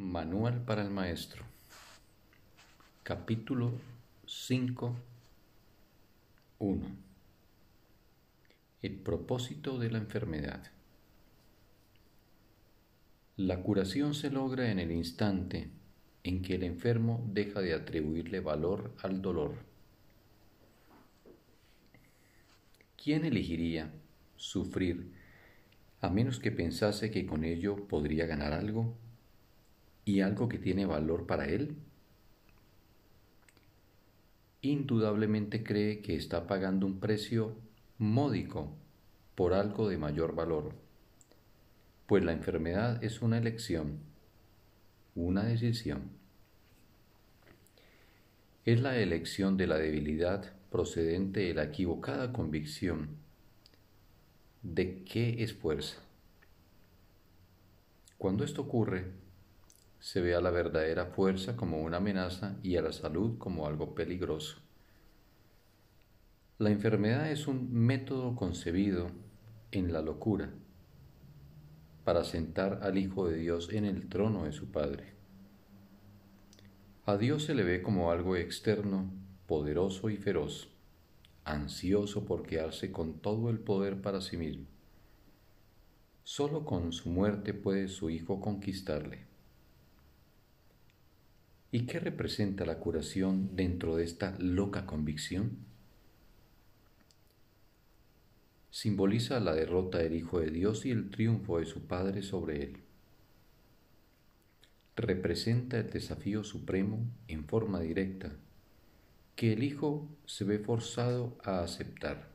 Manual para el Maestro Capítulo 5 1 El propósito de la enfermedad La curación se logra en el instante en que el enfermo deja de atribuirle valor al dolor. ¿Quién elegiría sufrir a menos que pensase que con ello podría ganar algo? Y algo que tiene valor para él? Indudablemente cree que está pagando un precio módico por algo de mayor valor, pues la enfermedad es una elección, una decisión. Es la elección de la debilidad procedente de la equivocada convicción de qué es fuerza. Cuando esto ocurre, se ve a la verdadera fuerza como una amenaza y a la salud como algo peligroso. La enfermedad es un método concebido en la locura para sentar al Hijo de Dios en el trono de su Padre. A Dios se le ve como algo externo, poderoso y feroz, ansioso por quedarse con todo el poder para sí mismo. Solo con su muerte puede su Hijo conquistarle. ¿Y qué representa la curación dentro de esta loca convicción? Simboliza la derrota del Hijo de Dios y el triunfo de su Padre sobre él. Representa el desafío supremo en forma directa que el Hijo se ve forzado a aceptar.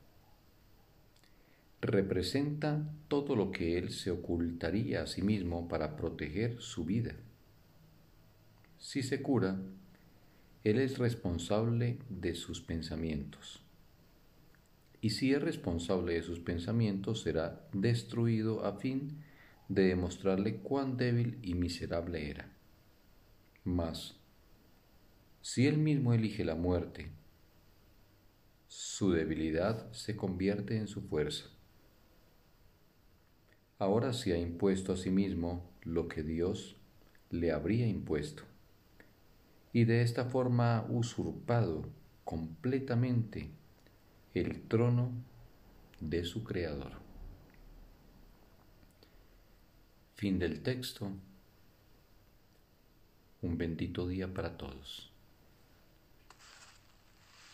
Representa todo lo que él se ocultaría a sí mismo para proteger su vida si se cura, Él es responsable de sus pensamientos. Y si es responsable de sus pensamientos, será destruido a fin de demostrarle cuán débil y miserable era. Mas, si Él mismo elige la muerte, su debilidad se convierte en su fuerza. Ahora se ha impuesto a sí mismo lo que Dios le habría impuesto y de esta forma usurpado completamente el trono de su Creador. Fin del texto. Un bendito día para todos.